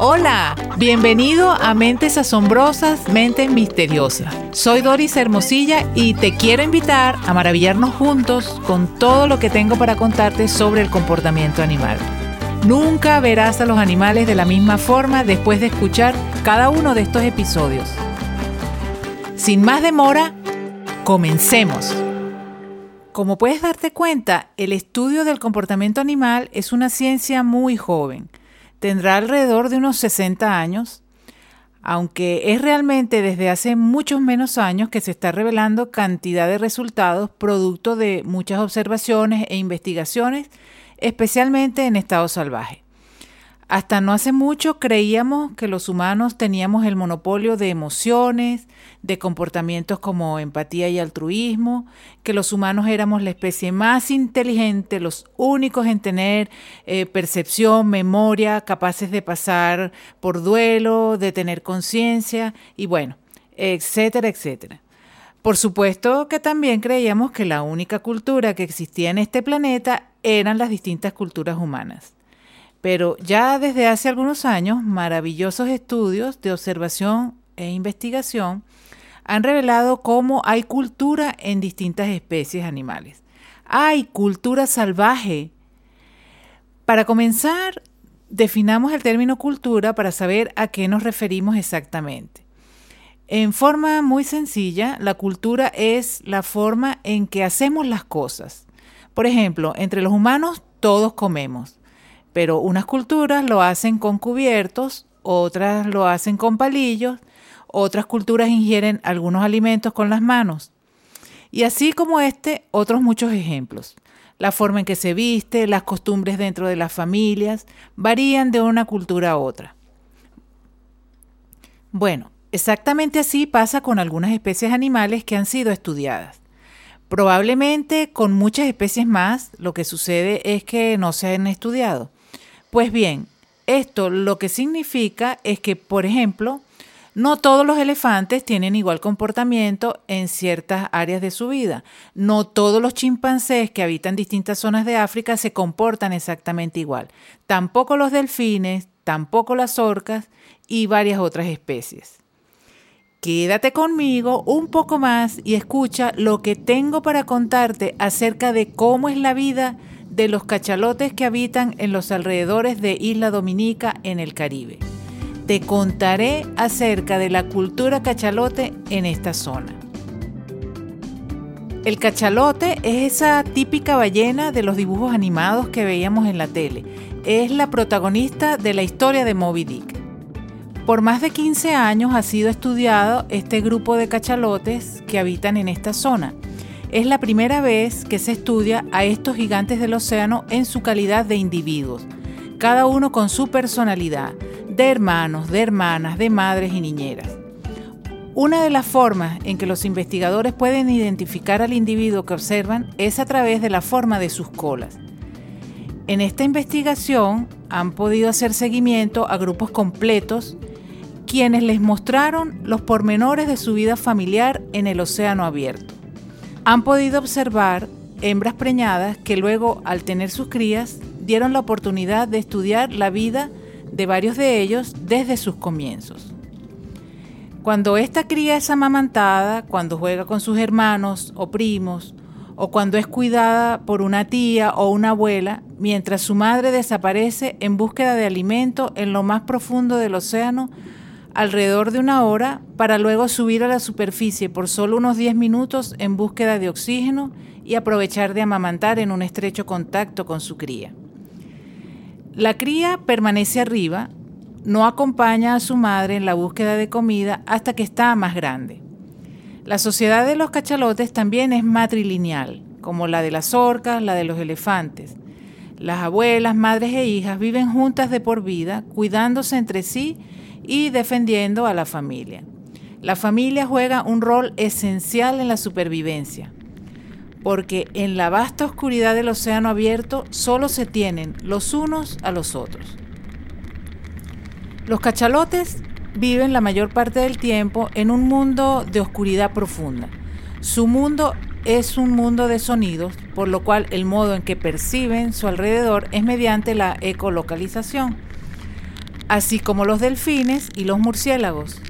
Hola, bienvenido a Mentes Asombrosas, Mentes Misteriosas. Soy Doris Hermosilla y te quiero invitar a maravillarnos juntos con todo lo que tengo para contarte sobre el comportamiento animal. Nunca verás a los animales de la misma forma después de escuchar cada uno de estos episodios. Sin más demora, comencemos. Como puedes darte cuenta, el estudio del comportamiento animal es una ciencia muy joven tendrá alrededor de unos 60 años, aunque es realmente desde hace muchos menos años que se está revelando cantidad de resultados producto de muchas observaciones e investigaciones, especialmente en estado salvaje. Hasta no hace mucho creíamos que los humanos teníamos el monopolio de emociones, de comportamientos como empatía y altruismo, que los humanos éramos la especie más inteligente, los únicos en tener eh, percepción, memoria, capaces de pasar por duelo, de tener conciencia y bueno, etcétera, etcétera. Por supuesto que también creíamos que la única cultura que existía en este planeta eran las distintas culturas humanas. Pero ya desde hace algunos años, maravillosos estudios de observación e investigación han revelado cómo hay cultura en distintas especies animales. Hay cultura salvaje. Para comenzar, definamos el término cultura para saber a qué nos referimos exactamente. En forma muy sencilla, la cultura es la forma en que hacemos las cosas. Por ejemplo, entre los humanos todos comemos pero unas culturas lo hacen con cubiertos, otras lo hacen con palillos, otras culturas ingieren algunos alimentos con las manos. Y así como este, otros muchos ejemplos. La forma en que se viste, las costumbres dentro de las familias, varían de una cultura a otra. Bueno, exactamente así pasa con algunas especies animales que han sido estudiadas. Probablemente con muchas especies más lo que sucede es que no se han estudiado. Pues bien, esto lo que significa es que, por ejemplo, no todos los elefantes tienen igual comportamiento en ciertas áreas de su vida. No todos los chimpancés que habitan distintas zonas de África se comportan exactamente igual. Tampoco los delfines, tampoco las orcas y varias otras especies. Quédate conmigo un poco más y escucha lo que tengo para contarte acerca de cómo es la vida de los cachalotes que habitan en los alrededores de Isla Dominica en el Caribe. Te contaré acerca de la cultura cachalote en esta zona. El cachalote es esa típica ballena de los dibujos animados que veíamos en la tele. Es la protagonista de la historia de Moby Dick. Por más de 15 años ha sido estudiado este grupo de cachalotes que habitan en esta zona es la primera vez que se estudia a estos gigantes del océano en su calidad de individuos, cada uno con su personalidad, de hermanos, de hermanas, de madres y niñeras. Una de las formas en que los investigadores pueden identificar al individuo que observan es a través de la forma de sus colas. En esta investigación han podido hacer seguimiento a grupos completos quienes les mostraron los pormenores de su vida familiar en el océano abierto han podido observar hembras preñadas que luego, al tener sus crías, dieron la oportunidad de estudiar la vida de varios de ellos desde sus comienzos. Cuando esta cría es amamantada, cuando juega con sus hermanos o primos, o cuando es cuidada por una tía o una abuela, mientras su madre desaparece en búsqueda de alimento en lo más profundo del océano, alrededor de una hora para luego subir a la superficie por solo unos 10 minutos en búsqueda de oxígeno y aprovechar de amamantar en un estrecho contacto con su cría. La cría permanece arriba, no acompaña a su madre en la búsqueda de comida hasta que está más grande. La sociedad de los cachalotes también es matrilineal, como la de las orcas, la de los elefantes. Las abuelas, madres e hijas viven juntas de por vida, cuidándose entre sí y defendiendo a la familia. La familia juega un rol esencial en la supervivencia, porque en la vasta oscuridad del océano abierto solo se tienen los unos a los otros. Los cachalotes viven la mayor parte del tiempo en un mundo de oscuridad profunda. Su mundo es un mundo de sonidos, por lo cual el modo en que perciben su alrededor es mediante la ecolocalización así como los delfines y los murciélagos.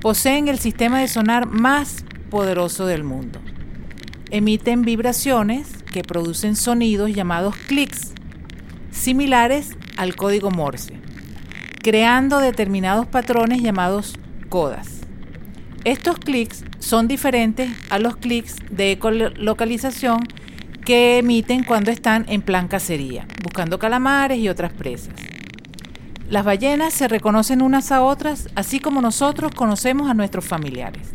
Poseen el sistema de sonar más poderoso del mundo. Emiten vibraciones que producen sonidos llamados clics, similares al código Morse, creando determinados patrones llamados codas. Estos clics son diferentes a los clics de ecolocalización que emiten cuando están en plan cacería, buscando calamares y otras presas. Las ballenas se reconocen unas a otras, así como nosotros conocemos a nuestros familiares.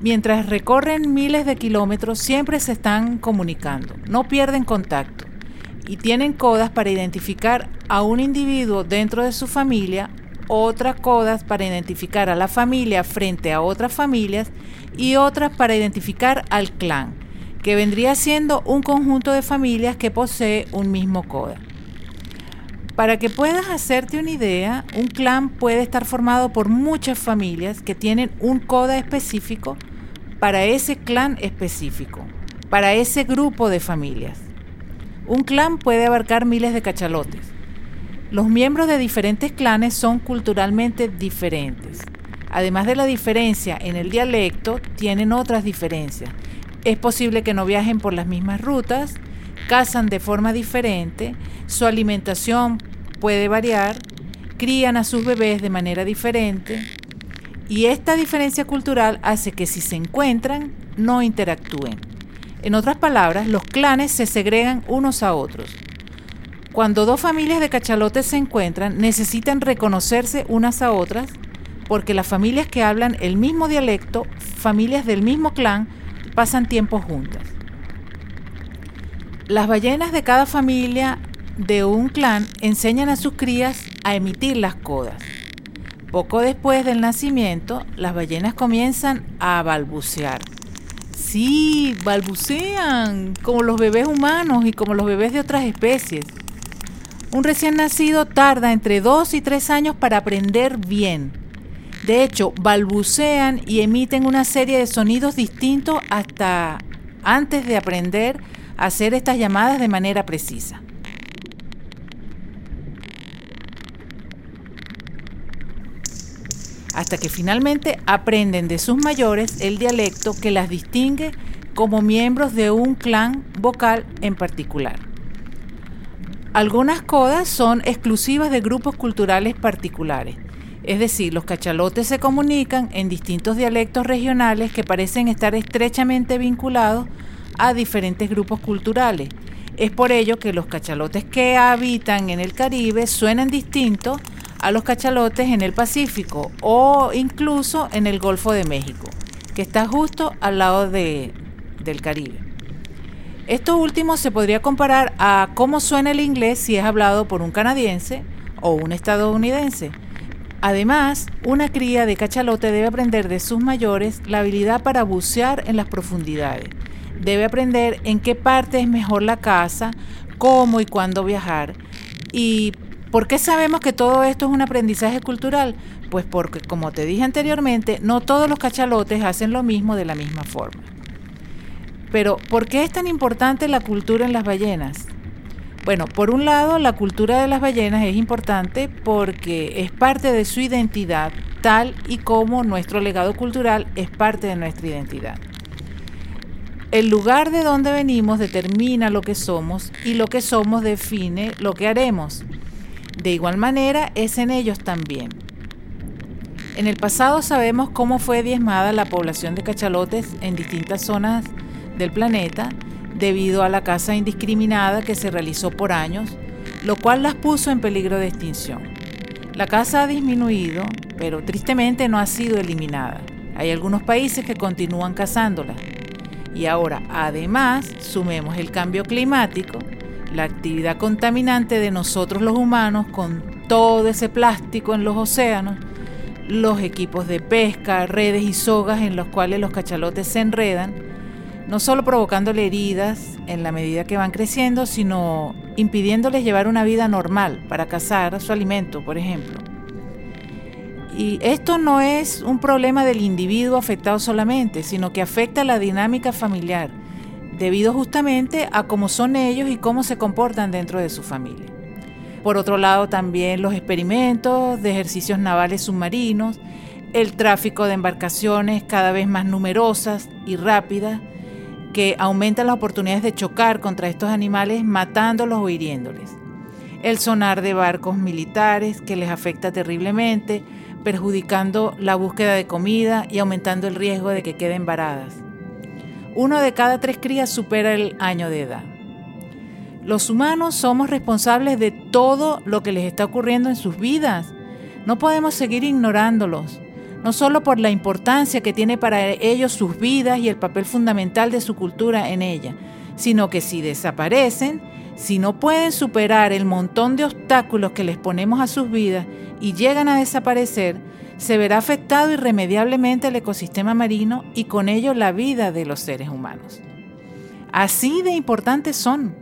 Mientras recorren miles de kilómetros, siempre se están comunicando, no pierden contacto y tienen codas para identificar a un individuo dentro de su familia, otras codas para identificar a la familia frente a otras familias y otras para identificar al clan, que vendría siendo un conjunto de familias que posee un mismo coda. Para que puedas hacerte una idea, un clan puede estar formado por muchas familias que tienen un coda específico para ese clan específico, para ese grupo de familias. Un clan puede abarcar miles de cachalotes. Los miembros de diferentes clanes son culturalmente diferentes. Además de la diferencia en el dialecto, tienen otras diferencias. Es posible que no viajen por las mismas rutas, cazan de forma diferente, su alimentación puede variar, crían a sus bebés de manera diferente y esta diferencia cultural hace que si se encuentran no interactúen. En otras palabras, los clanes se segregan unos a otros. Cuando dos familias de cachalotes se encuentran, necesitan reconocerse unas a otras porque las familias que hablan el mismo dialecto, familias del mismo clan, pasan tiempo juntas. Las ballenas de cada familia de un clan enseñan a sus crías a emitir las codas. Poco después del nacimiento, las ballenas comienzan a balbucear. Sí, balbucean, como los bebés humanos y como los bebés de otras especies. Un recién nacido tarda entre dos y tres años para aprender bien. De hecho, balbucean y emiten una serie de sonidos distintos hasta antes de aprender hacer estas llamadas de manera precisa. Hasta que finalmente aprenden de sus mayores el dialecto que las distingue como miembros de un clan vocal en particular. Algunas codas son exclusivas de grupos culturales particulares, es decir, los cachalotes se comunican en distintos dialectos regionales que parecen estar estrechamente vinculados a diferentes grupos culturales. Es por ello que los cachalotes que habitan en el Caribe suenan distintos a los cachalotes en el Pacífico o incluso en el Golfo de México, que está justo al lado del Caribe. Esto último se podría comparar a cómo suena el inglés si es hablado por un canadiense o un estadounidense. Además, una cría de cachalote debe aprender de sus mayores la habilidad para bucear en las profundidades debe aprender en qué parte es mejor la casa, cómo y cuándo viajar. ¿Y por qué sabemos que todo esto es un aprendizaje cultural? Pues porque, como te dije anteriormente, no todos los cachalotes hacen lo mismo de la misma forma. Pero, ¿por qué es tan importante la cultura en las ballenas? Bueno, por un lado, la cultura de las ballenas es importante porque es parte de su identidad, tal y como nuestro legado cultural es parte de nuestra identidad. El lugar de donde venimos determina lo que somos y lo que somos define lo que haremos. De igual manera es en ellos también. En el pasado sabemos cómo fue diezmada la población de cachalotes en distintas zonas del planeta debido a la caza indiscriminada que se realizó por años, lo cual las puso en peligro de extinción. La caza ha disminuido, pero tristemente no ha sido eliminada. Hay algunos países que continúan cazándolas. Y ahora, además, sumemos el cambio climático, la actividad contaminante de nosotros los humanos con todo ese plástico en los océanos, los equipos de pesca, redes y sogas en los cuales los cachalotes se enredan, no solo provocándole heridas en la medida que van creciendo, sino impidiéndoles llevar una vida normal para cazar su alimento, por ejemplo. Y esto no es un problema del individuo afectado solamente, sino que afecta la dinámica familiar, debido justamente a cómo son ellos y cómo se comportan dentro de su familia. Por otro lado, también los experimentos de ejercicios navales submarinos, el tráfico de embarcaciones cada vez más numerosas y rápidas, que aumentan las oportunidades de chocar contra estos animales matándolos o hiriéndoles. El sonar de barcos militares que les afecta terriblemente, perjudicando la búsqueda de comida y aumentando el riesgo de que queden varadas. Uno de cada tres crías supera el año de edad. Los humanos somos responsables de todo lo que les está ocurriendo en sus vidas. No podemos seguir ignorándolos, no solo por la importancia que tiene para ellos sus vidas y el papel fundamental de su cultura en ella, sino que si desaparecen, si no pueden superar el montón de obstáculos que les ponemos a sus vidas y llegan a desaparecer, se verá afectado irremediablemente el ecosistema marino y con ello la vida de los seres humanos. Así de importantes son.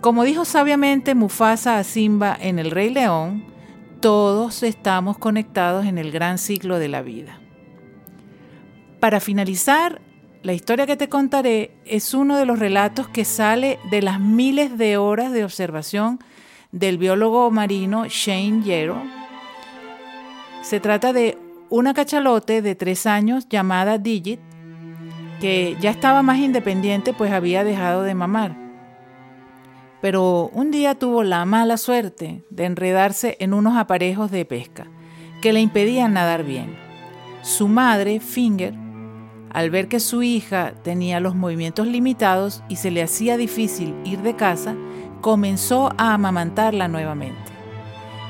Como dijo sabiamente Mufasa a Simba en El Rey León, todos estamos conectados en el gran ciclo de la vida. Para finalizar, la historia que te contaré es uno de los relatos que sale de las miles de horas de observación del biólogo marino Shane Yarrow. Se trata de una cachalote de tres años llamada Digit, que ya estaba más independiente pues había dejado de mamar pero un día tuvo la mala suerte de enredarse en unos aparejos de pesca que le impedían nadar bien. Su madre, Finger, al ver que su hija tenía los movimientos limitados y se le hacía difícil ir de casa, comenzó a amamantarla nuevamente.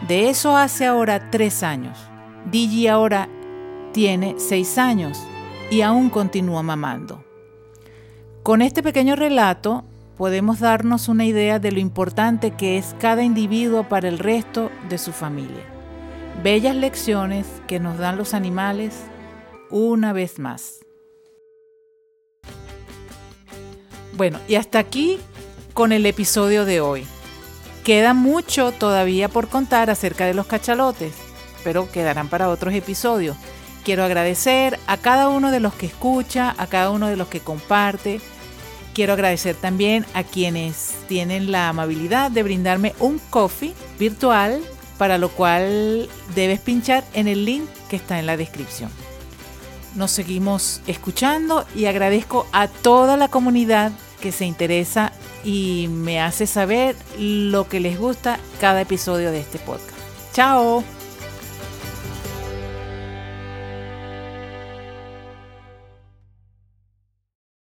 De eso hace ahora tres años. Digi ahora tiene seis años y aún continúa mamando. Con este pequeño relato podemos darnos una idea de lo importante que es cada individuo para el resto de su familia. Bellas lecciones que nos dan los animales una vez más. Bueno, y hasta aquí con el episodio de hoy. Queda mucho todavía por contar acerca de los cachalotes, pero quedarán para otros episodios. Quiero agradecer a cada uno de los que escucha, a cada uno de los que comparte, Quiero agradecer también a quienes tienen la amabilidad de brindarme un coffee virtual, para lo cual debes pinchar en el link que está en la descripción. Nos seguimos escuchando y agradezco a toda la comunidad que se interesa y me hace saber lo que les gusta cada episodio de este podcast. ¡Chao!